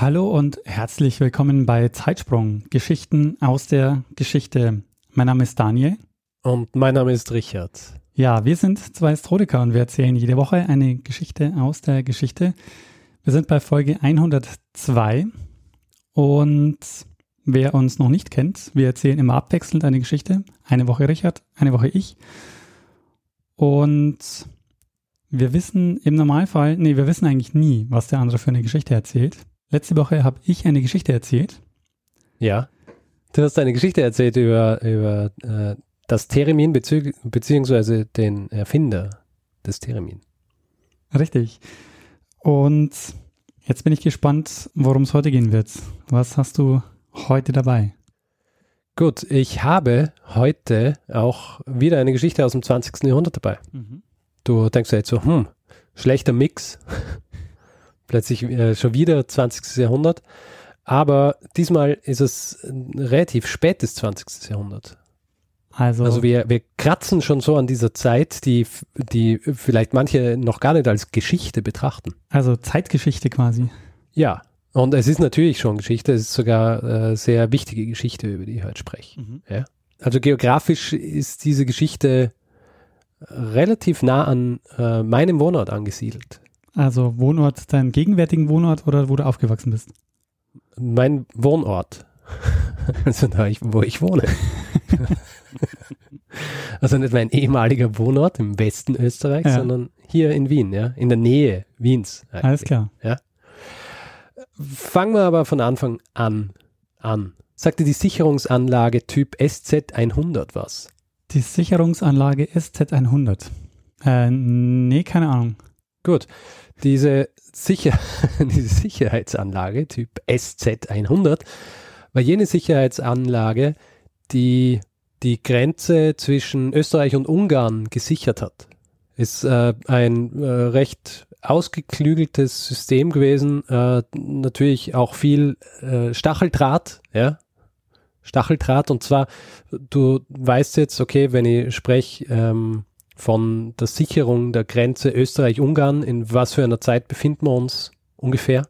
Hallo und herzlich willkommen bei Zeitsprung, Geschichten aus der Geschichte. Mein Name ist Daniel. Und mein Name ist Richard. Ja, wir sind zwei Astrodiker und wir erzählen jede Woche eine Geschichte aus der Geschichte. Wir sind bei Folge 102 und wer uns noch nicht kennt, wir erzählen immer abwechselnd eine Geschichte. Eine Woche Richard, eine Woche ich. Und wir wissen im Normalfall, nee, wir wissen eigentlich nie, was der andere für eine Geschichte erzählt. Letzte Woche habe ich eine Geschichte erzählt. Ja. Du hast eine Geschichte erzählt über, über äh, das Theremin bezü beziehungsweise den Erfinder des Theremin. Richtig. Und jetzt bin ich gespannt, worum es heute gehen wird. Was hast du heute dabei? Gut, ich habe heute auch wieder eine Geschichte aus dem 20. Jahrhundert dabei. Mhm. Du denkst ja jetzt so, hm, schlechter Mix plötzlich äh, schon wieder 20. Jahrhundert. Aber diesmal ist es ein relativ spätes 20. Jahrhundert. Also, also wir, wir kratzen schon so an dieser Zeit, die, die vielleicht manche noch gar nicht als Geschichte betrachten. Also Zeitgeschichte quasi. Ja, und es ist natürlich schon Geschichte, es ist sogar äh, sehr wichtige Geschichte, über die ich heute spreche. Mhm. Ja? Also geografisch ist diese Geschichte relativ nah an äh, meinem Wohnort angesiedelt. Also Wohnort, deinen gegenwärtigen Wohnort oder wo du aufgewachsen bist? Mein Wohnort. also da, ich, wo ich wohne. also nicht mein ehemaliger Wohnort im Westen Österreichs, ja. sondern hier in Wien, ja, in der Nähe Wiens. Eigentlich. Alles klar. Ja. Fangen wir aber von Anfang an an. Sagte die Sicherungsanlage Typ SZ100 was? Die Sicherungsanlage SZ100. Äh, nee, keine Ahnung. Gut. Diese, Sicher diese Sicherheitsanlage Typ SZ100 war jene Sicherheitsanlage, die die Grenze zwischen Österreich und Ungarn gesichert hat. Ist äh, ein äh, recht ausgeklügeltes System gewesen, äh, natürlich auch viel äh, Stacheldraht, ja, Stacheldraht und zwar, du weißt jetzt, okay, wenn ich spreche, ähm, von der Sicherung der Grenze Österreich-Ungarn. In was für einer Zeit befinden wir uns ungefähr?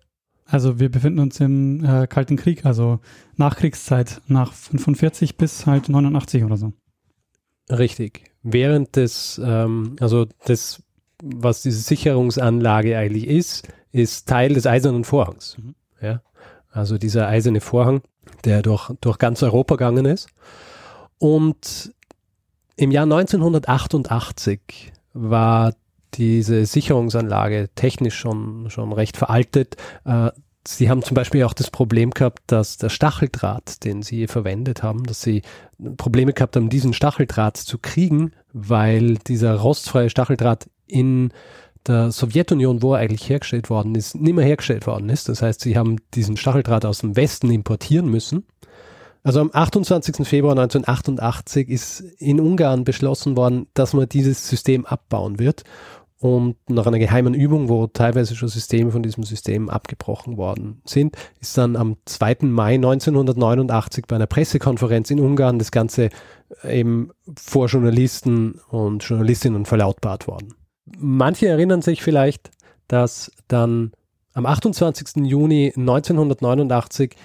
Also wir befinden uns im äh, Kalten Krieg, also Nachkriegszeit, nach 45 bis halt 89 oder so. Richtig. Während des, ähm, also das, was diese Sicherungsanlage eigentlich ist, ist Teil des Eisernen Vorhangs. Mhm. Ja? Also dieser eiserne Vorhang, der durch, durch ganz Europa gegangen ist. Und im Jahr 1988 war diese Sicherungsanlage technisch schon, schon recht veraltet. Äh, sie haben zum Beispiel auch das Problem gehabt, dass der Stacheldraht, den sie verwendet haben, dass sie Probleme gehabt haben, diesen Stacheldraht zu kriegen, weil dieser rostfreie Stacheldraht in der Sowjetunion, wo er eigentlich hergestellt worden ist, nicht mehr hergestellt worden ist. Das heißt, sie haben diesen Stacheldraht aus dem Westen importieren müssen also am 28. Februar 1988 ist in Ungarn beschlossen worden, dass man dieses System abbauen wird. Und nach einer geheimen Übung, wo teilweise schon Systeme von diesem System abgebrochen worden sind, ist dann am 2. Mai 1989 bei einer Pressekonferenz in Ungarn das Ganze eben vor Journalisten und Journalistinnen verlautbart worden. Manche erinnern sich vielleicht, dass dann am 28. Juni 1989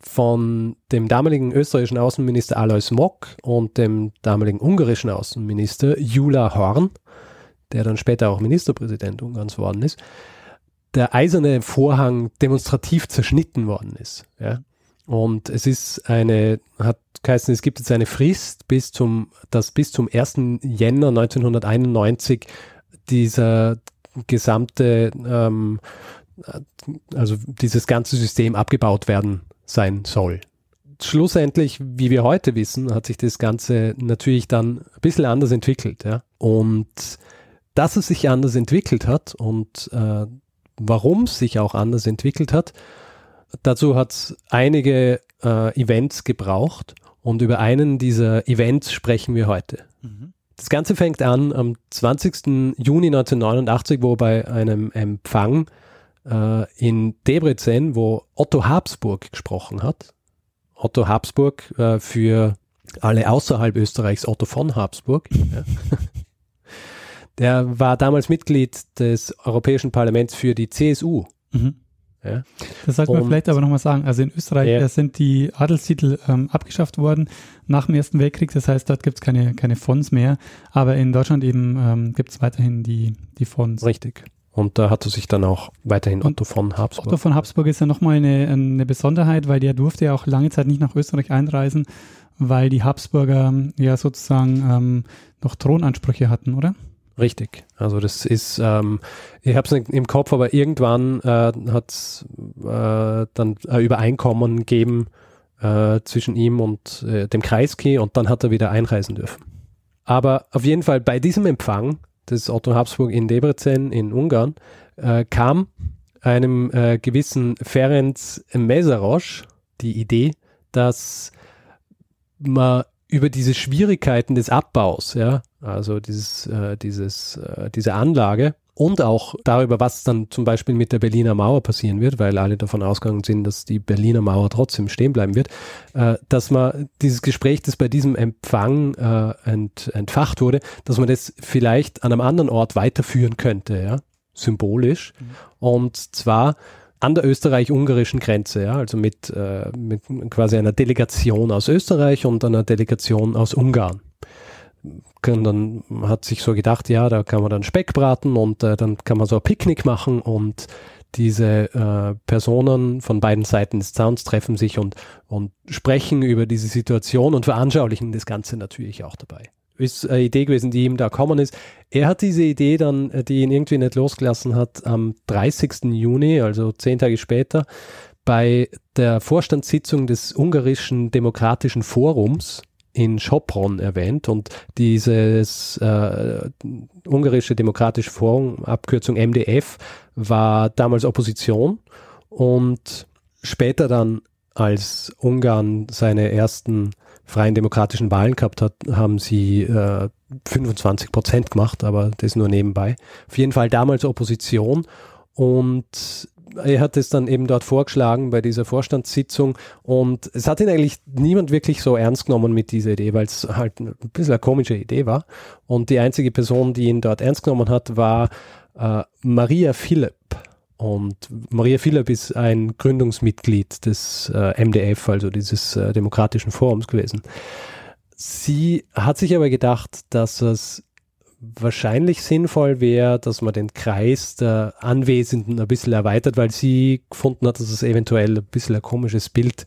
von dem damaligen österreichischen Außenminister Alois Mock und dem damaligen ungarischen Außenminister Jula Horn, der dann später auch Ministerpräsident Ungarns worden ist, der eiserne Vorhang demonstrativ zerschnitten worden ist. Ja. Und es ist eine, hat geheißen, es gibt jetzt eine Frist bis zum, dass bis zum 1. Jänner 1991 dieser gesamte, ähm, also dieses ganze System abgebaut werden sein soll. Schlussendlich, wie wir heute wissen, hat sich das Ganze natürlich dann ein bisschen anders entwickelt. Ja? Und dass es sich anders entwickelt hat und äh, warum es sich auch anders entwickelt hat, dazu hat es einige äh, Events gebraucht und über einen dieser Events sprechen wir heute. Mhm. Das Ganze fängt an am 20. Juni 1989, wo bei einem Empfang äh, in Debrecen, wo Otto Habsburg gesprochen hat. Otto Habsburg äh, für alle außerhalb Österreichs Otto von Habsburg. Ja. Der war damals Mitglied des Europäischen Parlaments für die CSU. Mhm. Ja. Das sollte man vielleicht aber nochmal sagen. Also in Österreich ja. sind die Adelstitel ähm, abgeschafft worden nach dem Ersten Weltkrieg. Das heißt, dort gibt es keine, keine Fonds mehr. Aber in Deutschland eben ähm, gibt es weiterhin die, die Fonds. Richtig. Und da hatte sich dann auch weiterhin Otto von Habsburg. Otto von Habsburg ist ja nochmal eine, eine Besonderheit, weil der durfte ja auch lange Zeit nicht nach Österreich einreisen, weil die Habsburger ja sozusagen ähm, noch Thronansprüche hatten, oder? Richtig. Also das ist, ähm, ich habe es nicht im Kopf, aber irgendwann äh, hat es äh, dann ein Übereinkommen gegeben äh, zwischen ihm und äh, dem Kreisky und dann hat er wieder einreisen dürfen. Aber auf jeden Fall bei diesem Empfang des Otto Habsburg in Debrecen in Ungarn äh, kam einem äh, gewissen Ferenc Meseros die Idee, dass man über diese Schwierigkeiten des Abbaus, ja, also dieses, äh, dieses, äh, diese Anlage und auch darüber, was dann zum Beispiel mit der Berliner Mauer passieren wird, weil alle davon ausgegangen sind, dass die Berliner Mauer trotzdem stehen bleiben wird, äh, dass man dieses Gespräch, das bei diesem Empfang äh, ent, entfacht wurde, dass man das vielleicht an einem anderen Ort weiterführen könnte, ja, symbolisch. Mhm. Und zwar an der österreich-ungarischen Grenze, ja, also mit, äh, mit quasi einer Delegation aus Österreich und einer Delegation aus Ungarn. Dann hat sich so gedacht, ja, da kann man dann Speck braten und äh, dann kann man so ein Picknick machen und diese äh, Personen von beiden Seiten des Zauns treffen sich und, und sprechen über diese Situation und veranschaulichen das Ganze natürlich auch dabei ist eine Idee gewesen, die ihm da gekommen ist. Er hat diese Idee dann, äh, die ihn irgendwie nicht losgelassen hat, am 30. Juni, also zehn Tage später, bei der Vorstandssitzung des ungarischen Demokratischen Forums in Schopron erwähnt und dieses äh, ungarische Demokratische Forum, Abkürzung MDF, war damals Opposition und später dann, als Ungarn seine ersten freien demokratischen Wahlen gehabt hat, haben sie äh, 25 Prozent gemacht, aber das nur nebenbei. Auf jeden Fall damals Opposition und er hat es dann eben dort vorgeschlagen bei dieser Vorstandssitzung und es hat ihn eigentlich niemand wirklich so ernst genommen mit dieser Idee, weil es halt ein bisschen eine komische Idee war. Und die einzige Person, die ihn dort ernst genommen hat, war äh, Maria Philipp. Und Maria Philipp ist ein Gründungsmitglied des äh, MDF, also dieses äh, Demokratischen Forums gewesen. Sie hat sich aber gedacht, dass es wahrscheinlich sinnvoll wäre, dass man den Kreis der Anwesenden ein bisschen erweitert, weil sie gefunden hat, dass es eventuell ein bisschen ein komisches Bild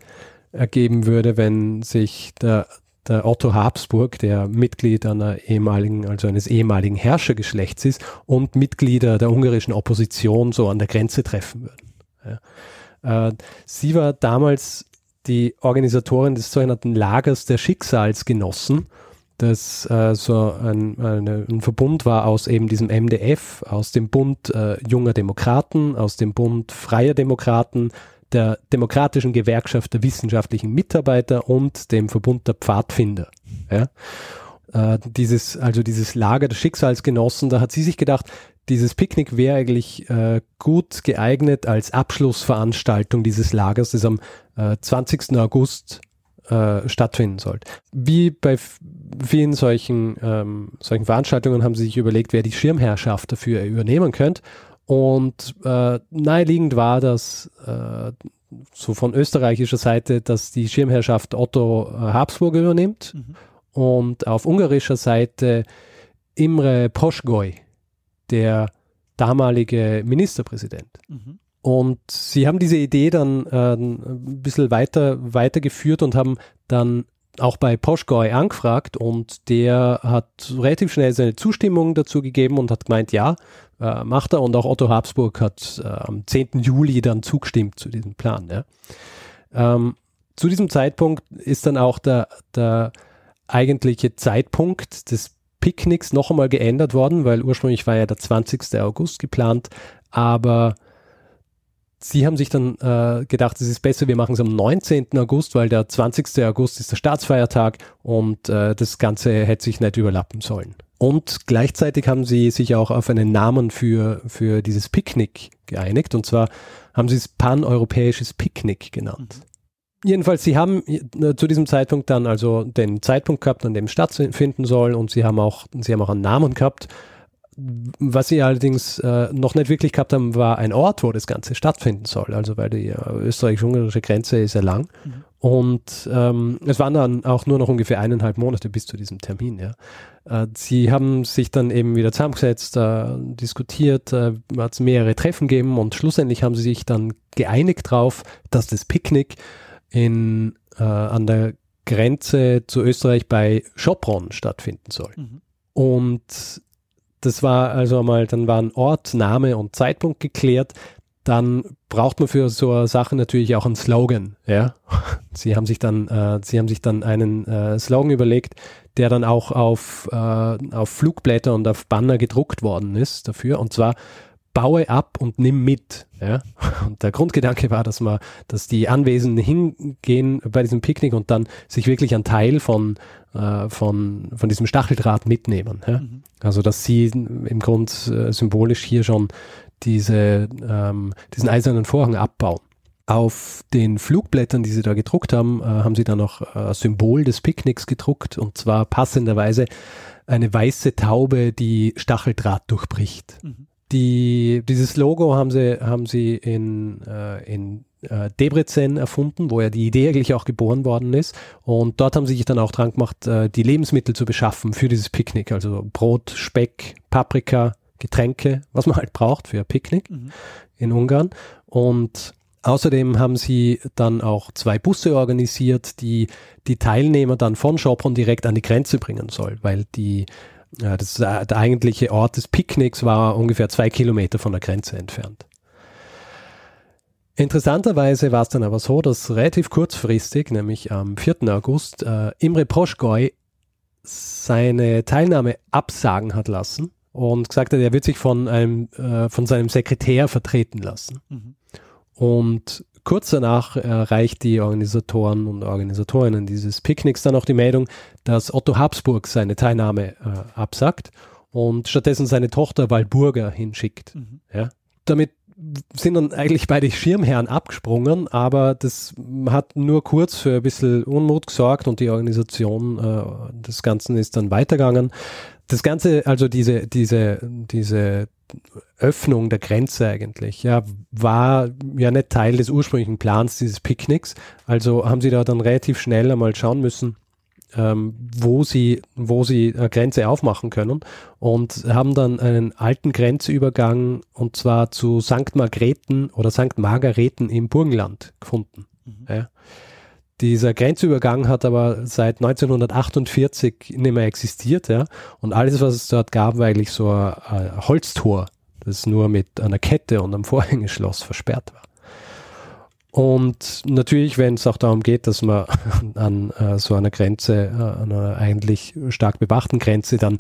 ergeben würde, wenn sich der der Otto Habsburg, der Mitglied einer ehemaligen, also eines ehemaligen Herrschergeschlechts ist und Mitglieder der ungarischen Opposition so an der Grenze treffen würden. Ja. Äh, sie war damals die Organisatorin des sogenannten Lagers der Schicksalsgenossen, das äh, so ein, eine, ein, Verbund war aus eben diesem MDF, aus dem Bund äh, junger Demokraten, aus dem Bund freier Demokraten, der Demokratischen Gewerkschaft der wissenschaftlichen Mitarbeiter und dem Verbund der Pfadfinder. Ja. Äh, dieses, also dieses Lager der Schicksalsgenossen, da hat sie sich gedacht, dieses Picknick wäre eigentlich äh, gut geeignet als Abschlussveranstaltung dieses Lagers, das am äh, 20. August äh, stattfinden sollte. Wie bei vielen solchen, ähm, solchen Veranstaltungen haben sie sich überlegt, wer die Schirmherrschaft dafür übernehmen könnte. Und äh, naheliegend war das äh, so von österreichischer Seite, dass die Schirmherrschaft Otto äh, Habsburg übernimmt mhm. und auf ungarischer Seite Imre Poschgoy, der damalige Ministerpräsident. Mhm. Und sie haben diese Idee dann äh, ein bisschen weiter weitergeführt und haben dann auch bei Poschgoy angefragt und der hat relativ schnell seine Zustimmung dazu gegeben und hat gemeint, ja, äh, macht er und auch Otto Habsburg hat äh, am 10. Juli dann zugestimmt zu diesem Plan. Ja. Ähm, zu diesem Zeitpunkt ist dann auch der, der eigentliche Zeitpunkt des Picknicks noch einmal geändert worden, weil ursprünglich war ja der 20. August geplant, aber Sie haben sich dann äh, gedacht, es ist besser, wir machen es am 19. August, weil der 20. August ist der Staatsfeiertag und äh, das Ganze hätte sich nicht überlappen sollen. Und gleichzeitig haben sie sich auch auf einen Namen für, für dieses Picknick geeinigt. Und zwar haben sie es Pan-Europäisches Picknick genannt. Mhm. Jedenfalls, sie haben äh, zu diesem Zeitpunkt dann also den Zeitpunkt gehabt, an dem stattfinden soll und sie haben auch, sie haben auch einen Namen gehabt was sie allerdings äh, noch nicht wirklich gehabt haben, war ein Ort, wo das Ganze stattfinden soll. Also weil die äh, österreichisch-ungarische Grenze ist ja lang. Mhm. Und ähm, es waren dann auch nur noch ungefähr eineinhalb Monate bis zu diesem Termin. Ja. Äh, sie haben sich dann eben wieder zusammengesetzt, äh, diskutiert, äh, hat es mehrere Treffen gegeben und schlussendlich haben sie sich dann geeinigt darauf, dass das Picknick in, äh, an der Grenze zu Österreich bei Schopron stattfinden soll. Mhm. Und das war also einmal, dann waren Ort, Name und Zeitpunkt geklärt. Dann braucht man für so eine Sache natürlich auch einen Slogan. Ja, sie haben sich dann, äh, sie haben sich dann einen äh, Slogan überlegt, der dann auch auf äh, auf Flugblätter und auf Banner gedruckt worden ist dafür. Und zwar baue ab und nimm mit. Ja? Und der Grundgedanke war, dass man, dass die Anwesenden hingehen bei diesem Picknick und dann sich wirklich einen Teil von, äh, von, von diesem Stacheldraht mitnehmen. Ja? Mhm. Also dass sie im Grund äh, symbolisch hier schon diese, ähm, diesen eisernen Vorhang abbauen. Auf den Flugblättern, die sie da gedruckt haben, äh, haben sie dann noch äh, Symbol des Picknicks gedruckt und zwar passenderweise eine weiße Taube, die Stacheldraht durchbricht. Mhm. Die, dieses Logo haben sie, haben sie in, äh, in äh, Debrecen erfunden, wo ja die Idee eigentlich auch geboren worden ist. Und dort haben sie sich dann auch dran gemacht, äh, die Lebensmittel zu beschaffen für dieses Picknick. Also Brot, Speck, Paprika, Getränke, was man halt braucht für ein Picknick mhm. in Ungarn. Und Außerdem haben sie dann auch zwei Busse organisiert, die die Teilnehmer dann von Schopron direkt an die Grenze bringen soll, weil die ja, das, der eigentliche Ort des Picknicks war ungefähr zwei Kilometer von der Grenze entfernt. Interessanterweise war es dann aber so, dass relativ kurzfristig, nämlich am 4. August, äh, Imre Proschgoy seine Teilnahme absagen hat lassen und gesagt hat, er wird sich von einem, äh, von seinem Sekretär vertreten lassen. Mhm. Und kurz danach erreicht die Organisatoren und Organisatorinnen dieses Picknicks dann auch die Meldung, dass Otto Habsburg seine Teilnahme äh, absagt und stattdessen seine Tochter Walburga hinschickt. Mhm. Ja. Damit sind dann eigentlich beide Schirmherren abgesprungen, aber das hat nur kurz für ein bisschen Unmut gesorgt und die Organisation äh, des Ganzen ist dann weitergegangen. Das Ganze, also diese, diese, diese Öffnung der Grenze eigentlich, ja, war ja nicht Teil des ursprünglichen Plans dieses Picknicks. Also haben sie da dann relativ schnell einmal schauen müssen, ähm, wo sie, wo sie eine Grenze aufmachen können und haben dann einen alten Grenzübergang und zwar zu St. Margrethen oder St. Margareten im Burgenland gefunden. Mhm. Ja. Dieser Grenzübergang hat aber seit 1948 nicht mehr existiert, ja. Und alles, was es dort gab, war eigentlich so ein, ein Holztor, das nur mit einer Kette und einem Vorhängeschloss versperrt war. Und natürlich, wenn es auch darum geht, dass man an äh, so einer Grenze, äh, an einer eigentlich stark bewachten Grenze dann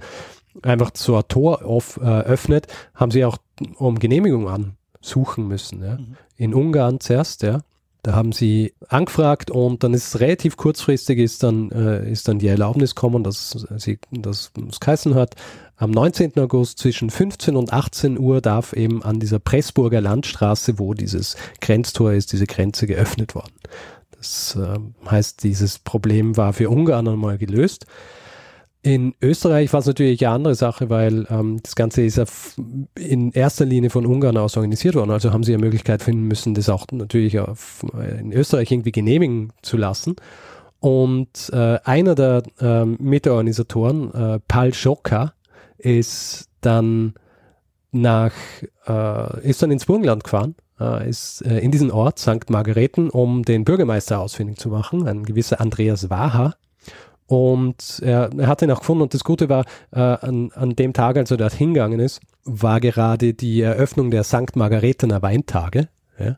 einfach so ein Tor auf, äh, öffnet, haben sie auch um Genehmigung ansuchen müssen. Ja. Mhm. In Ungarn zuerst, ja. Da haben sie angefragt und dann ist es relativ kurzfristig ist dann, äh, ist dann die Erlaubnis gekommen, dass sie das geheißen hat. Am 19. August zwischen 15 und 18 Uhr darf eben an dieser Pressburger Landstraße, wo dieses Grenztor ist, diese Grenze geöffnet worden. Das äh, heißt, dieses Problem war für Ungarn einmal gelöst. In Österreich war es natürlich eine andere Sache, weil ähm, das Ganze ist ja in erster Linie von Ungarn aus organisiert worden. Also haben sie eine Möglichkeit finden müssen, das auch natürlich auf, in Österreich irgendwie genehmigen zu lassen. Und äh, einer der äh, Mitorganisatoren, äh, Paul Schocker, ist dann nach, äh, ist dann ins Burgenland gefahren, äh, ist äh, in diesen Ort St. Margareten, um den Bürgermeister ausfindig zu machen, ein gewisser Andreas Waha, und er, er hat ihn auch gefunden. Und das Gute war, äh, an, an dem Tag, als er dort hingegangen ist, war gerade die Eröffnung der St. Margaretener Weintage. Ja.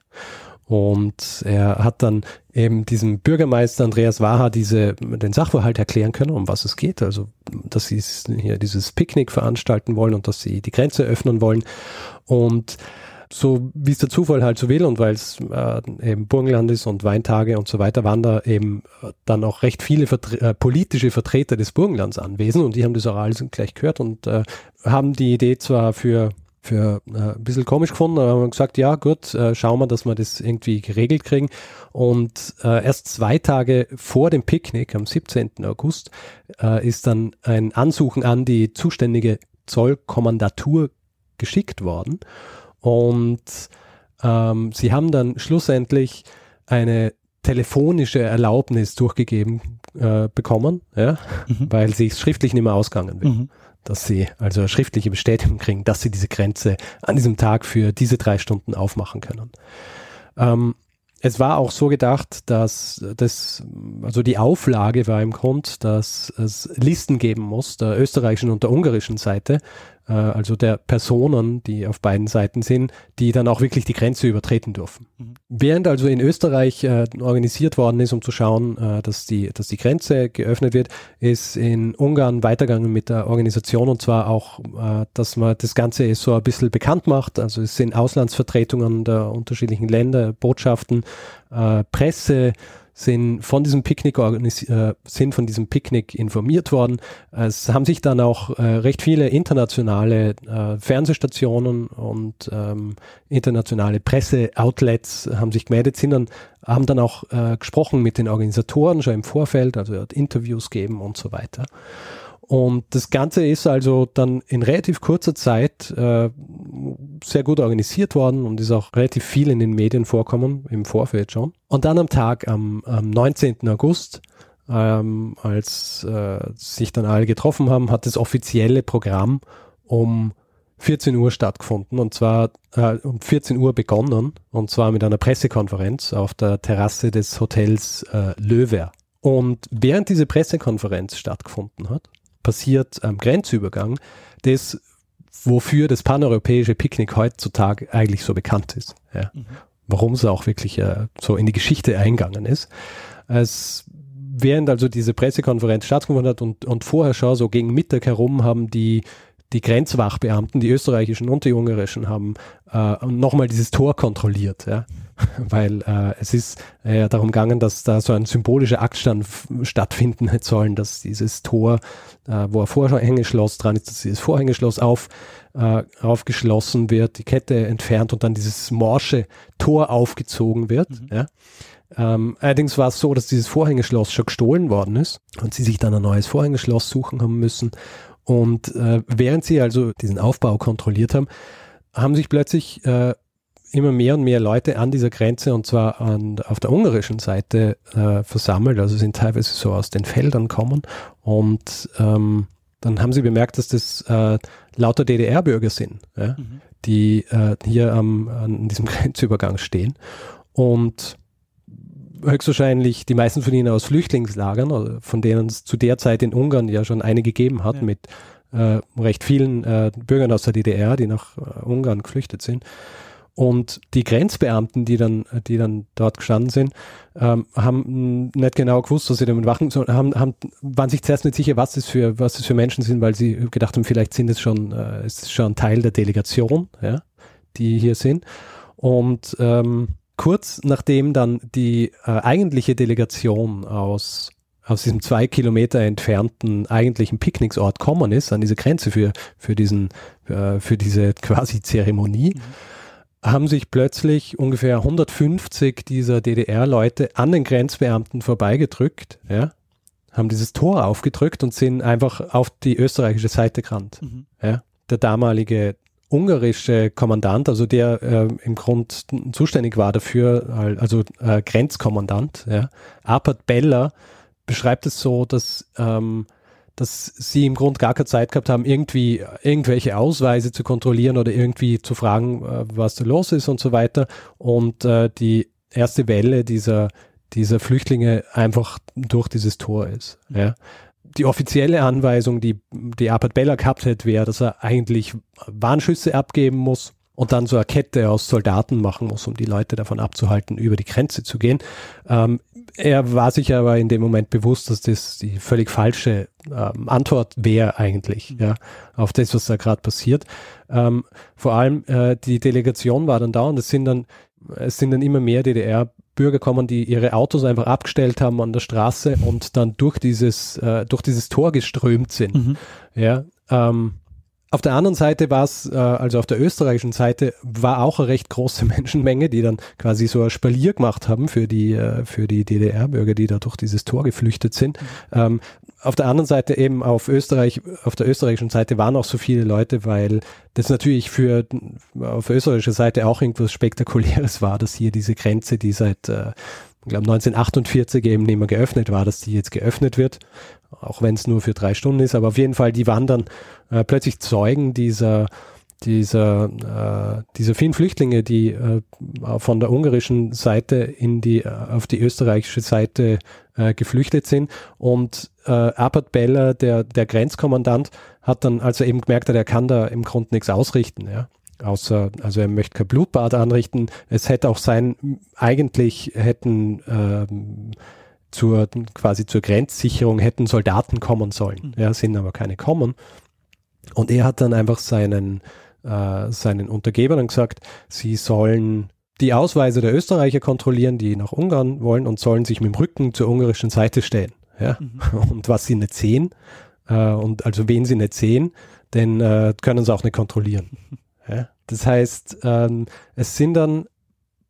Und er hat dann eben diesem Bürgermeister Andreas Waha diese, den Sachverhalt erklären können, um was es geht. Also, dass sie hier dieses Picknick veranstalten wollen und dass sie die Grenze öffnen wollen. Und so wie es der Zufall halt so will und weil es äh, eben Burgenland ist und Weintage und so weiter, waren da eben äh, dann auch recht viele Vertre äh, politische Vertreter des Burgenlands anwesend und die haben das auch alles gleich gehört und äh, haben die Idee zwar für für äh, ein bisschen komisch gefunden, aber haben gesagt, ja gut, äh, schauen wir, dass wir das irgendwie geregelt kriegen. Und äh, erst zwei Tage vor dem Picknick, am 17. August, äh, ist dann ein Ansuchen an die zuständige Zollkommandatur geschickt worden. Und ähm, sie haben dann schlussendlich eine telefonische Erlaubnis durchgegeben äh, bekommen, ja, mhm. weil sie schriftlich nicht mehr ausgegangen will. Mhm. Dass sie also schriftliche Bestätigung kriegen, dass sie diese Grenze an diesem Tag für diese drei Stunden aufmachen können. Ähm, es war auch so gedacht, dass das, also die Auflage war im Grund, dass es Listen geben muss, der österreichischen und der ungarischen Seite, äh, also der Personen, die auf beiden Seiten sind, die dann auch wirklich die Grenze übertreten dürfen. Mhm. Während also in Österreich äh, organisiert worden ist, um zu schauen, äh, dass, die, dass die Grenze geöffnet wird, ist in Ungarn weitergegangen mit der Organisation und zwar auch, äh, dass man das Ganze so ein bisschen bekannt macht. Also es sind Auslandsvertretungen der unterschiedlichen Länder, Botschaften, äh, Presse, sind von diesem Picknick äh, sind von diesem Picknick informiert worden. Es haben sich dann auch äh, recht viele internationale äh, Fernsehstationen und ähm, internationale Presseoutlets haben sich gemeldet, sind dann haben dann auch äh, gesprochen mit den Organisatoren schon im Vorfeld, also Interviews geben und so weiter. Und das Ganze ist also dann in relativ kurzer Zeit äh, sehr gut organisiert worden und ist auch relativ viel in den Medien vorkommen, im Vorfeld schon. Und dann am Tag, am, am 19. August, ähm, als äh, sich dann alle getroffen haben, hat das offizielle Programm um 14 Uhr stattgefunden und zwar äh, um 14 Uhr begonnen und zwar mit einer Pressekonferenz auf der Terrasse des Hotels äh, Löwer. Und während diese Pressekonferenz stattgefunden hat, passiert am Grenzübergang, das, wofür das paneuropäische Picknick heutzutage eigentlich so bekannt ist. Ja. Mhm. Warum es auch wirklich äh, so in die Geschichte eingegangen ist. Es, während also diese Pressekonferenz stattgefunden hat und, und vorher schon so gegen Mittag herum haben die die Grenzwachbeamten, die österreichischen und die ungarischen, haben äh, nochmal dieses Tor kontrolliert. Ja. weil äh, es ist äh, darum gegangen, dass da so ein symbolischer Akt stattfinden hätte sollen, dass dieses Tor, äh, wo ein Vorhängeschloss dran ist, dass dieses Vorhängeschloss auf, äh, aufgeschlossen wird, die Kette entfernt und dann dieses morsche Tor aufgezogen wird. Mhm. Ja. Ähm, allerdings war es so, dass dieses Vorhängeschloss schon gestohlen worden ist und sie sich dann ein neues Vorhängeschloss suchen haben müssen. Und äh, während sie also diesen Aufbau kontrolliert haben, haben sich plötzlich äh, immer mehr und mehr Leute an dieser Grenze und zwar an, auf der ungarischen Seite äh, versammelt, also sind teilweise so aus den Feldern kommen und ähm, dann haben sie bemerkt, dass das äh, lauter DDR-Bürger sind, ja, mhm. die äh, hier am, an diesem Grenzübergang stehen und höchstwahrscheinlich die meisten von ihnen aus Flüchtlingslagern, von denen es zu der Zeit in Ungarn ja schon eine gegeben hat ja. mit äh, recht vielen äh, Bürgern aus der DDR, die nach äh, Ungarn geflüchtet sind. Und die Grenzbeamten, die dann, die dann dort gestanden sind, ähm, haben nicht genau gewusst, was sie damit machen sollen, haben, haben, waren sich zuerst nicht sicher, was das für, was das für Menschen sind, weil sie gedacht haben, vielleicht sind es schon, äh, ist schon Teil der Delegation, ja, die hier sind. Und ähm, kurz nachdem dann die äh, eigentliche Delegation aus aus diesem zwei Kilometer entfernten eigentlichen Picknicksort kommen ist, an diese Grenze für, für diesen, äh, für diese quasi Zeremonie, mhm haben sich plötzlich ungefähr 150 dieser DDR-Leute an den Grenzbeamten vorbeigedrückt, ja, haben dieses Tor aufgedrückt und sind einfach auf die österreichische Seite gerannt. Mhm. Ja. Der damalige ungarische Kommandant, also der äh, im Grund zuständig war dafür, also äh, Grenzkommandant, ja, Arpad Beller, beschreibt es so, dass ähm, dass sie im Grund gar keine Zeit gehabt haben, irgendwie irgendwelche Ausweise zu kontrollieren oder irgendwie zu fragen, äh, was da los ist und so weiter. Und äh, die erste Welle dieser, dieser Flüchtlinge einfach durch dieses Tor ist. Ja. Die offizielle Anweisung, die die Apat Bella gehabt hätte, wäre, dass er eigentlich Warnschüsse abgeben muss und dann so eine Kette aus Soldaten machen muss, um die Leute davon abzuhalten, über die Grenze zu gehen. Ähm, er war sich aber in dem Moment bewusst, dass das die völlig falsche ähm, Antwort wäre eigentlich, mhm. ja, auf das, was da gerade passiert. Ähm, vor allem äh, die Delegation war dann da und es sind dann, es sind dann immer mehr DDR-Bürger gekommen, die ihre Autos einfach abgestellt haben an der Straße und dann durch dieses, äh, durch dieses Tor geströmt sind. Mhm. Ja, ähm, auf der anderen Seite war es, äh, also auf der österreichischen Seite, war auch eine recht große Menschenmenge, die dann quasi so ein Spalier gemacht haben für die, äh, für die DDR-Bürger, die da durch dieses Tor geflüchtet sind. Ähm, auf der anderen Seite eben auf Österreich, auf der österreichischen Seite waren auch so viele Leute, weil das natürlich für auf österreichischer Seite auch irgendwas Spektakuläres war, dass hier diese Grenze, die seit äh, ich glaube 1948 eben nicht mehr geöffnet war, dass die jetzt geöffnet wird auch wenn es nur für drei Stunden ist, aber auf jeden Fall, die waren dann äh, plötzlich Zeugen dieser dieser, äh, dieser vielen Flüchtlinge, die äh, von der ungarischen Seite in die, äh, auf die österreichische Seite äh, geflüchtet sind. Und äh, Abbott Beller, der, der Grenzkommandant, hat dann, als er eben gemerkt hat, er kann da im Grunde nichts ausrichten, ja. Außer, also er möchte kein Blutbad anrichten. Es hätte auch sein, eigentlich hätten ähm, zur quasi zur Grenzsicherung hätten Soldaten kommen sollen. Mhm. Ja, sind aber keine kommen. Und er hat dann einfach seinen, äh, seinen Untergebern gesagt, sie sollen die Ausweise der Österreicher kontrollieren, die nach Ungarn wollen und sollen sich mit dem Rücken zur ungarischen Seite stellen. Ja? Mhm. Und was sie nicht sehen, äh, und also wen sie nicht sehen, den äh, können sie auch nicht kontrollieren. Ja? Das heißt, ähm, es sind dann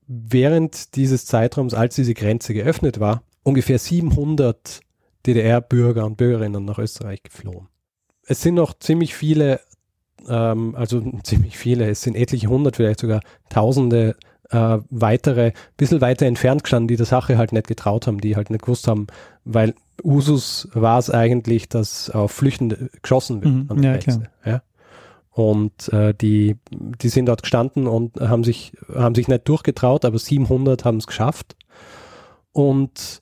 während dieses Zeitraums, als diese Grenze geöffnet war, ungefähr 700 DDR-Bürger und Bürgerinnen nach Österreich geflohen. Es sind noch ziemlich viele, ähm, also ziemlich viele, es sind etliche hundert, vielleicht sogar tausende äh, weitere, bisschen weiter entfernt gestanden, die der Sache halt nicht getraut haben, die halt nicht gewusst haben, weil Usus war es eigentlich, dass auf Flüchtende geschossen wird mhm, an der ja, Grenze. Ja? Und äh, die, die sind dort gestanden und haben sich, haben sich nicht durchgetraut, aber 700 haben es geschafft. Und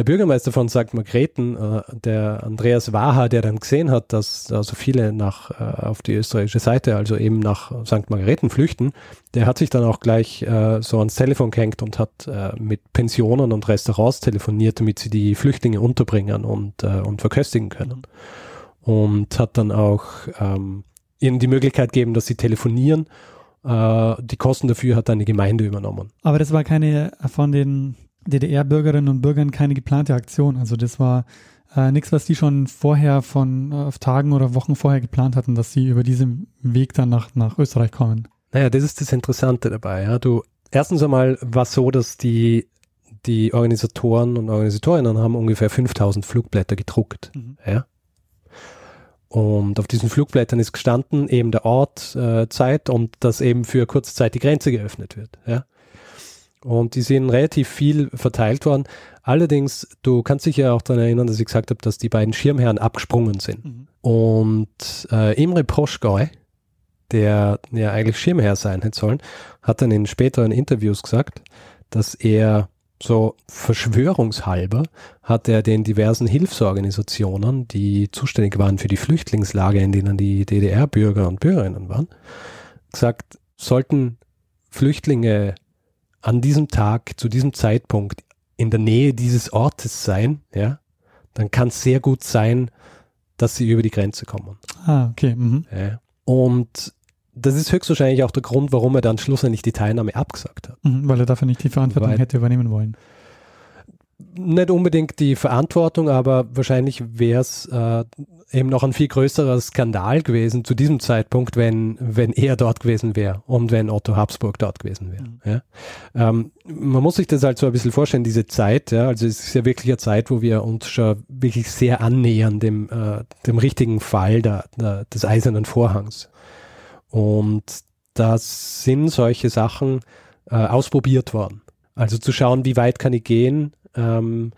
der Bürgermeister von St. Margrethen, äh, der Andreas Waha, der dann gesehen hat, dass also viele nach, äh, auf die österreichische Seite, also eben nach St. Margrethen flüchten, der hat sich dann auch gleich äh, so ans Telefon gehängt und hat mit Pensionen und Restaurants telefoniert, damit sie die Flüchtlinge unterbringen und, und verköstigen können. Und hat dann auch ähm, ihnen die Möglichkeit gegeben, dass sie telefonieren. Die Kosten dafür hat eine Gemeinde übernommen. Aber das war keine von den DDR-Bürgerinnen und Bürgern keine geplante Aktion. Also das war äh, nichts, was die schon vorher von äh, Tagen oder Wochen vorher geplant hatten, dass sie über diesen Weg dann nach, nach Österreich kommen. Naja, das ist das Interessante dabei. Ja. Du, erstens einmal war es so, dass die, die Organisatoren und Organisatorinnen haben ungefähr 5000 Flugblätter gedruckt. Mhm. Ja. Und auf diesen Flugblättern ist gestanden eben der Ort, äh, Zeit und dass eben für kurze Zeit die Grenze geöffnet wird. Ja. Und die sind relativ viel verteilt worden. Allerdings, du kannst dich ja auch daran erinnern, dass ich gesagt habe, dass die beiden Schirmherren abgesprungen sind. Mhm. Und äh, Imre Poschgau, der ja eigentlich Schirmherr sein hätte sollen, hat dann in späteren Interviews gesagt, dass er so verschwörungshalber hat er den diversen Hilfsorganisationen, die zuständig waren für die Flüchtlingslager, in denen die DDR-Bürger und Bürgerinnen waren, gesagt, sollten Flüchtlinge an diesem Tag, zu diesem Zeitpunkt in der Nähe dieses Ortes sein, ja, dann kann es sehr gut sein, dass sie über die Grenze kommen. Ah, okay. Mhm. Ja. Und das ist höchstwahrscheinlich auch der Grund, warum er dann schlussendlich die Teilnahme abgesagt hat. Mhm, weil er dafür nicht die Verantwortung weil, hätte übernehmen wollen nicht unbedingt die Verantwortung, aber wahrscheinlich wäre es äh, eben noch ein viel größerer Skandal gewesen zu diesem Zeitpunkt, wenn, wenn er dort gewesen wäre und wenn Otto Habsburg dort gewesen wäre. Mhm. Ja. Ähm, man muss sich das halt so ein bisschen vorstellen, diese Zeit, ja, also es ist ja wirklich eine Zeit, wo wir uns schon wirklich sehr annähern dem, äh, dem richtigen Fall der, der, des eisernen Vorhangs. Und da sind solche Sachen äh, ausprobiert worden. Also zu schauen, wie weit kann ich gehen, ähm,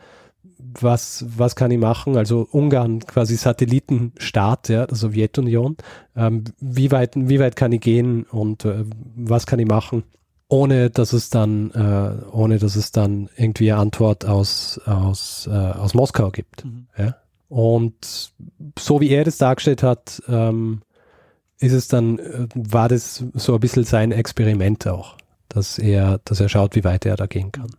was, was kann ich machen? Also Ungarn quasi Satellitenstaat ja, der Sowjetunion. Ähm, wie, weit, wie weit kann ich gehen und äh, was kann ich machen, ohne dass es dann, äh, ohne dass es dann irgendwie eine Antwort aus, aus, äh, aus Moskau gibt. Mhm. Ja? Und so wie er das dargestellt hat, ähm, ist es dann, äh, war das so ein bisschen sein Experiment auch, dass er, dass er schaut, wie weit er da gehen kann.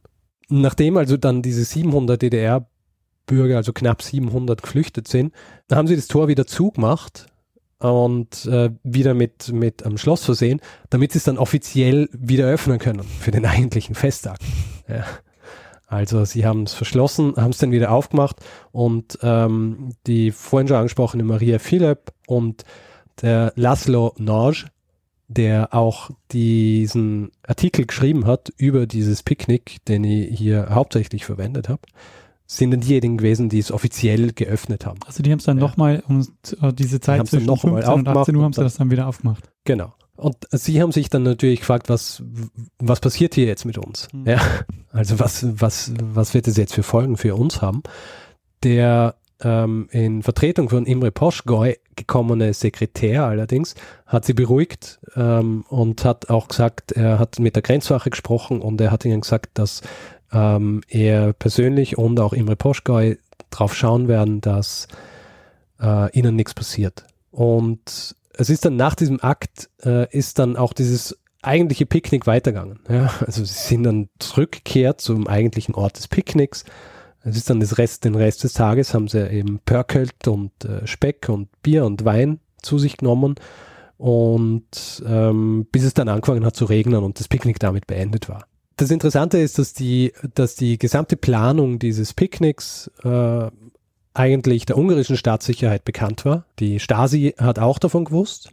Nachdem also dann diese 700 DDR-Bürger, also knapp 700 geflüchtet sind, haben sie das Tor wieder zugemacht und äh, wieder mit, mit am Schloss versehen, damit sie es dann offiziell wieder öffnen können für den eigentlichen Festtag. Ja. Also sie haben es verschlossen, haben es dann wieder aufgemacht und ähm, die vorhin schon angesprochene Maria Philipp und der Laszlo Norge, der auch diesen Artikel geschrieben hat über dieses Picknick, den ich hier hauptsächlich verwendet habe, sind dann diejenigen gewesen, die es offiziell geöffnet haben. Also die haben es dann ja. nochmal um diese Zeit zwischen noch 15 und 18 Uhr haben sie das dann wieder aufgemacht. Genau. Und sie haben sich dann natürlich gefragt, was, was passiert hier jetzt mit uns? Mhm. Ja, also was, was, was wird es jetzt für Folgen für uns haben? Der ähm, in Vertretung von Imre Poschgoy gekommene Sekretär allerdings hat sie beruhigt ähm, und hat auch gesagt, er hat mit der Grenzwache gesprochen und er hat ihnen gesagt, dass ähm, er persönlich und auch Imre Poschgoy darauf schauen werden, dass äh, ihnen nichts passiert. Und es ist dann nach diesem Akt, äh, ist dann auch dieses eigentliche Picknick weitergegangen. Ja? Also sie sind dann zurückgekehrt zum eigentlichen Ort des Picknicks. Es ist dann das Rest, den Rest des Tages haben sie eben Pörkelt und äh, Speck und Bier und Wein zu sich genommen und ähm, bis es dann angefangen hat zu regnen und das Picknick damit beendet war. Das Interessante ist, dass die, dass die gesamte Planung dieses Picknicks äh, eigentlich der ungarischen Staatssicherheit bekannt war. Die Stasi hat auch davon gewusst,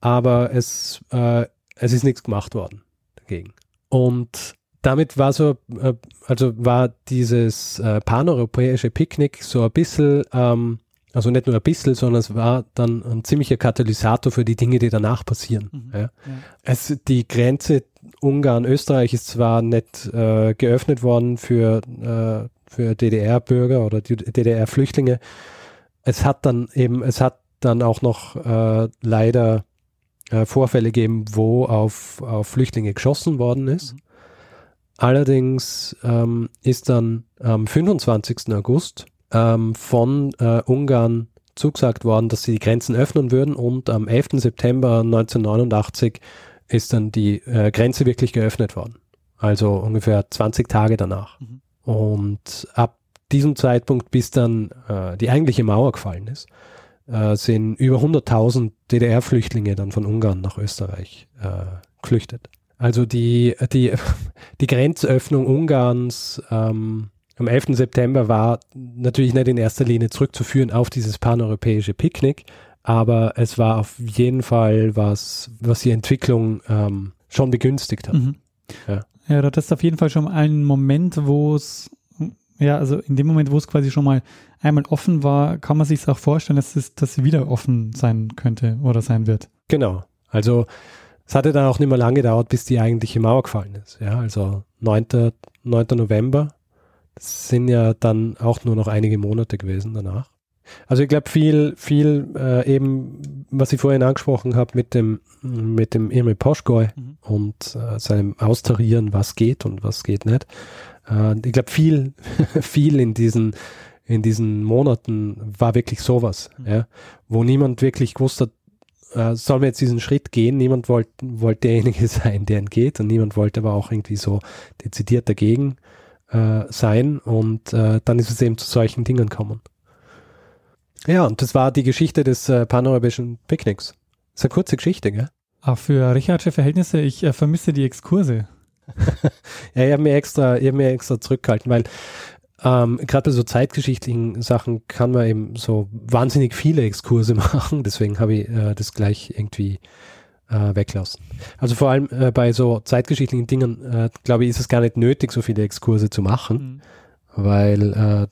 aber es, äh, es ist nichts gemacht worden dagegen. Und damit war so, äh, also war dieses äh, paneuropäische Picknick so ein bisschen, ähm, also nicht nur ein bisschen, sondern es war dann ein ziemlicher Katalysator für die Dinge, die danach passieren. Mhm, ja. Ja. Es, die Grenze Ungarn-Österreich ist zwar nicht äh, geöffnet worden für äh, für DDR-Bürger oder DDR-Flüchtlinge. Es hat dann eben, es hat dann auch noch äh, leider äh, Vorfälle gegeben, wo auf, auf Flüchtlinge geschossen worden ist. Mhm. Allerdings ähm, ist dann am 25. August ähm, von äh, Ungarn zugesagt worden, dass sie die Grenzen öffnen würden und am 11. September 1989 ist dann die äh, Grenze wirklich geöffnet worden. Also ungefähr 20 Tage danach. Mhm. Und ab diesem Zeitpunkt, bis dann äh, die eigentliche Mauer gefallen ist, äh, sind über 100.000 DDR-Flüchtlinge dann von Ungarn nach Österreich äh, geflüchtet. Also die, die, die Grenzöffnung Ungarns ähm, am 11. September war natürlich nicht in erster Linie zurückzuführen auf dieses paneuropäische Picknick, aber es war auf jeden Fall was, was die Entwicklung ähm, schon begünstigt hat. Mhm. Ja. Ja, das ist auf jeden Fall schon ein Moment, wo es, ja, also in dem Moment, wo es quasi schon mal einmal offen war, kann man sich auch vorstellen, dass es dass wieder offen sein könnte oder sein wird. Genau. Also es hatte dann auch nicht mehr lange gedauert, bis die eigentliche Mauer gefallen ist. Ja, also 9. 9. November. Das sind ja dann auch nur noch einige Monate gewesen danach. Also ich glaube viel, viel äh, eben, was ich vorhin angesprochen habe mit dem, mit dem Emil Poschgoy mhm. und äh, seinem Austarieren, was geht und was geht nicht. Äh, ich glaube viel, viel in diesen, in diesen Monaten war wirklich sowas, mhm. ja, wo niemand wirklich gewusst hat, äh, soll man jetzt diesen Schritt gehen? Niemand wollte wollt derjenige sein, der entgeht und niemand wollte aber auch irgendwie so dezidiert dagegen äh, sein und äh, dann ist es eben zu solchen Dingen gekommen. Ja, und das war die Geschichte des äh, paneuropäischen Picknicks. Das ist eine kurze Geschichte, gell? Auch für Richardsche Verhältnisse, ich äh, vermisse die Exkurse. ja, ich habe mir extra, ich hab mir extra zurückgehalten, weil ähm, gerade bei so zeitgeschichtlichen Sachen kann man eben so wahnsinnig viele Exkurse machen, deswegen habe ich äh, das gleich irgendwie äh, weglassen. Also vor allem äh, bei so zeitgeschichtlichen Dingen, äh, glaube ich, ist es gar nicht nötig, so viele Exkurse zu machen, mhm. weil, äh,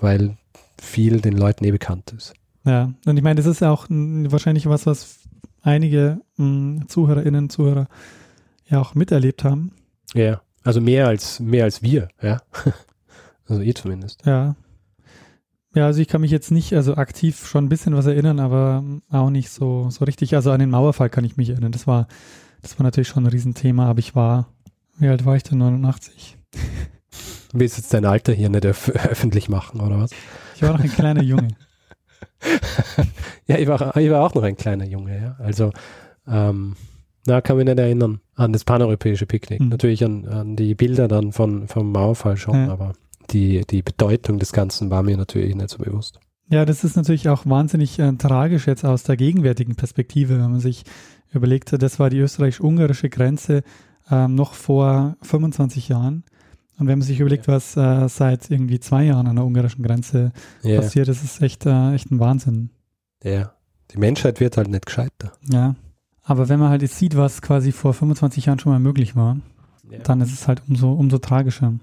weil viel den Leuten eh bekannt ist. Ja, und ich meine, das ist ja auch wahrscheinlich was, was einige mh, Zuhörerinnen, Zuhörer ja auch miterlebt haben. Ja, also mehr als mehr als wir, ja. also ihr zumindest. Ja. Ja, also ich kann mich jetzt nicht, also aktiv schon ein bisschen was erinnern, aber auch nicht so, so richtig. Also an den Mauerfall kann ich mich erinnern. Das war, das war natürlich schon ein Riesenthema, aber ich war, wie alt war ich denn? 89. Willst du jetzt dein Alter hier nicht öf öffentlich machen, oder was? Ich war noch ein kleiner Junge. ja, ich war, ich war auch noch ein kleiner Junge, ja. Also, ähm, na, kann mich nicht erinnern. an das paneuropäische Picknick. Mhm. Natürlich an, an, die Bilder dann von, vom Mauerfall schon, ja. aber die, die Bedeutung des Ganzen war mir natürlich nicht so bewusst. Ja, das ist natürlich auch wahnsinnig äh, tragisch jetzt aus der gegenwärtigen Perspektive, wenn man sich überlegt, das war die österreichisch-ungarische Grenze ähm, noch vor 25 Jahren. Und wenn man sich überlegt, ja. was äh, seit irgendwie zwei Jahren an der ungarischen Grenze ja. passiert, das ist echt, äh, echt ein Wahnsinn. Ja, die Menschheit wird halt nicht gescheiter. Ja, aber wenn man halt jetzt sieht, was quasi vor 25 Jahren schon mal möglich war, ja. dann ist es halt umso, umso tragischer.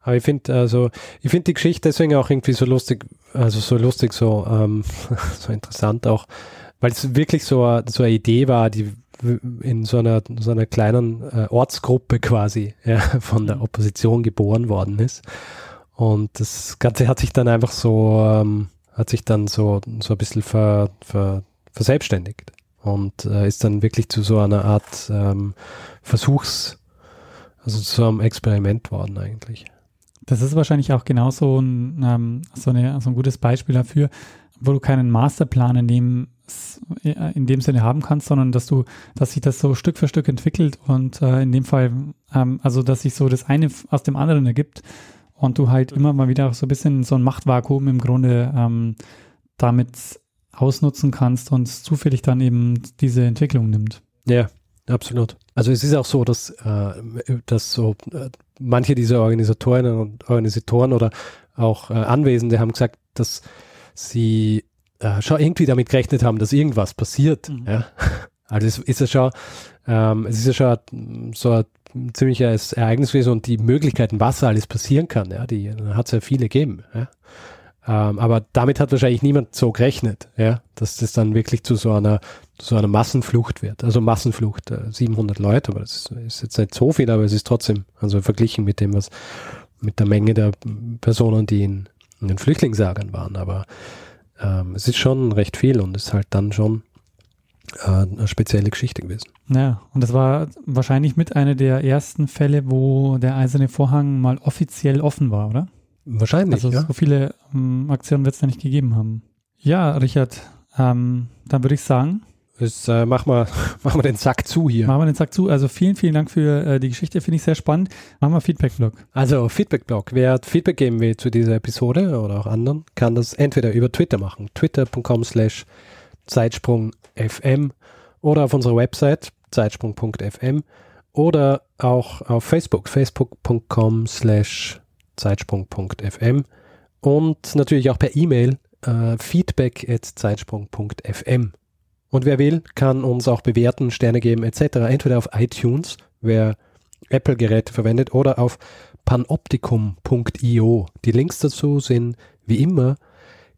Aber ich finde, also, ich finde die Geschichte deswegen auch irgendwie so lustig, also so lustig, so, ähm, so interessant auch, weil es wirklich so, so eine Idee war, die in so einer, so einer kleinen äh, Ortsgruppe quasi ja, von der mhm. Opposition geboren worden ist. Und das Ganze hat sich dann einfach so, ähm, hat sich dann so, so ein bisschen ver, ver, verselbstständigt und äh, ist dann wirklich zu so einer Art ähm, Versuchs, also zu einem Experiment worden eigentlich. Das ist wahrscheinlich auch genauso ein, ähm, so, eine, so ein gutes Beispiel dafür, wo du keinen Masterplan in dem äh, in dem Sinne haben kannst, sondern dass du, dass sich das so Stück für Stück entwickelt und äh, in dem Fall, ähm, also dass sich so das eine aus dem anderen ergibt und du halt immer mal wieder so ein bisschen so ein Machtvakuum im Grunde ähm, damit ausnutzen kannst und zufällig dann eben diese Entwicklung nimmt. Ja, absolut. Also es ist auch so, dass, äh, dass so äh, manche dieser Organisatorinnen und Organisatoren oder auch äh, Anwesende haben gesagt, dass sie äh, schon irgendwie damit gerechnet haben, dass irgendwas passiert. Mhm. Ja? Also es ist ja schon, ähm, es ist ja schon so ein ziemliches Ereignis gewesen und die Möglichkeiten, was alles passieren kann, ja, die hat es ja viele gegeben. Ja? Ähm, aber damit hat wahrscheinlich niemand so gerechnet, ja, dass das dann wirklich zu so einer, zu so einer Massenflucht wird. Also Massenflucht, äh, 700 Leute, aber das ist jetzt nicht so viel, aber es ist trotzdem, also verglichen mit dem, was, mit der Menge der Personen, die in, in den Flüchtlingslagern waren. Aber ähm, es ist schon recht viel und ist halt dann schon äh, eine spezielle Geschichte gewesen. Ja, und das war wahrscheinlich mit einer der ersten Fälle, wo der eiserne Vorhang mal offiziell offen war, oder? Wahrscheinlich. Also ja. so viele ähm, Aktionen wird es da nicht gegeben haben. Ja, Richard, ähm, dann würde ich sagen, ist, äh, mach, mal, mach mal den Sack zu hier. Machen wir den Sack zu. Also vielen, vielen Dank für äh, die Geschichte. Finde ich sehr spannend. Machen wir Feedback-Blog. Also Feedback-Blog. Wer Feedback geben will zu dieser Episode oder auch anderen, kann das entweder über Twitter machen. Twitter.com slash Zeitsprung.fm oder auf unserer Website zeitsprung.fm oder auch auf Facebook. Facebook.com slash Zeitsprung.fm und natürlich auch per E-Mail äh, feedback at zeitsprung.fm. Und wer will, kann uns auch bewerten, Sterne geben etc. Entweder auf iTunes, wer Apple-Geräte verwendet, oder auf panoptikum.io. Die Links dazu sind wie immer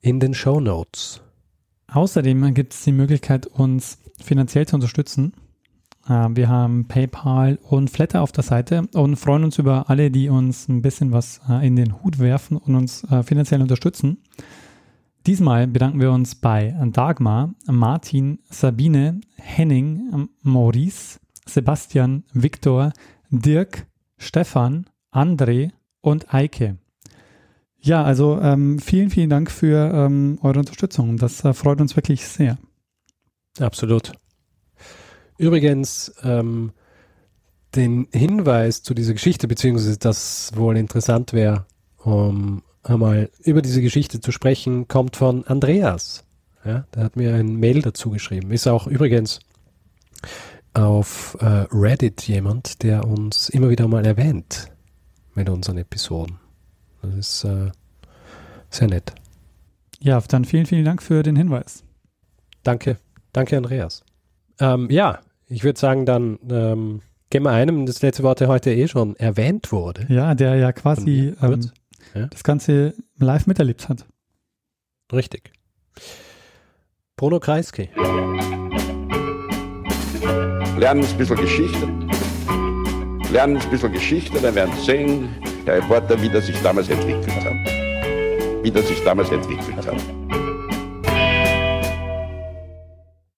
in den Show Notes. Außerdem gibt es die Möglichkeit, uns finanziell zu unterstützen. Äh, wir haben PayPal und Flatter auf der Seite und freuen uns über alle, die uns ein bisschen was äh, in den Hut werfen und uns äh, finanziell unterstützen. Diesmal bedanken wir uns bei Dagmar, Martin, Sabine, Henning, Maurice, Sebastian, Viktor, Dirk, Stefan, André und Eike. Ja, also ähm, vielen, vielen Dank für ähm, eure Unterstützung. Das äh, freut uns wirklich sehr. Absolut. Übrigens, ähm, den Hinweis zu dieser Geschichte, beziehungsweise das wohl interessant wäre, um einmal über diese Geschichte zu sprechen, kommt von Andreas. Ja, der hat mir ein Mail dazu geschrieben. Ist auch übrigens auf äh, Reddit jemand, der uns immer wieder mal erwähnt mit unseren Episoden. Das ist äh, sehr nett. Ja, dann vielen, vielen Dank für den Hinweis. Danke, danke Andreas. Ähm, ja, ich würde sagen, dann ähm, gehen wir einem, das letzte Wort, der heute eh schon erwähnt wurde. Ja, der ja quasi ähm, ja? das Ganze live miterlebt hat. Richtig. Bruno Kreisky. Lernen ein bisschen Geschichte. Lernen ein bisschen Geschichte, dann werden Sie sehen, der Reporter, wie das sich damals entwickelt hat. Wie das sich damals entwickelt hat.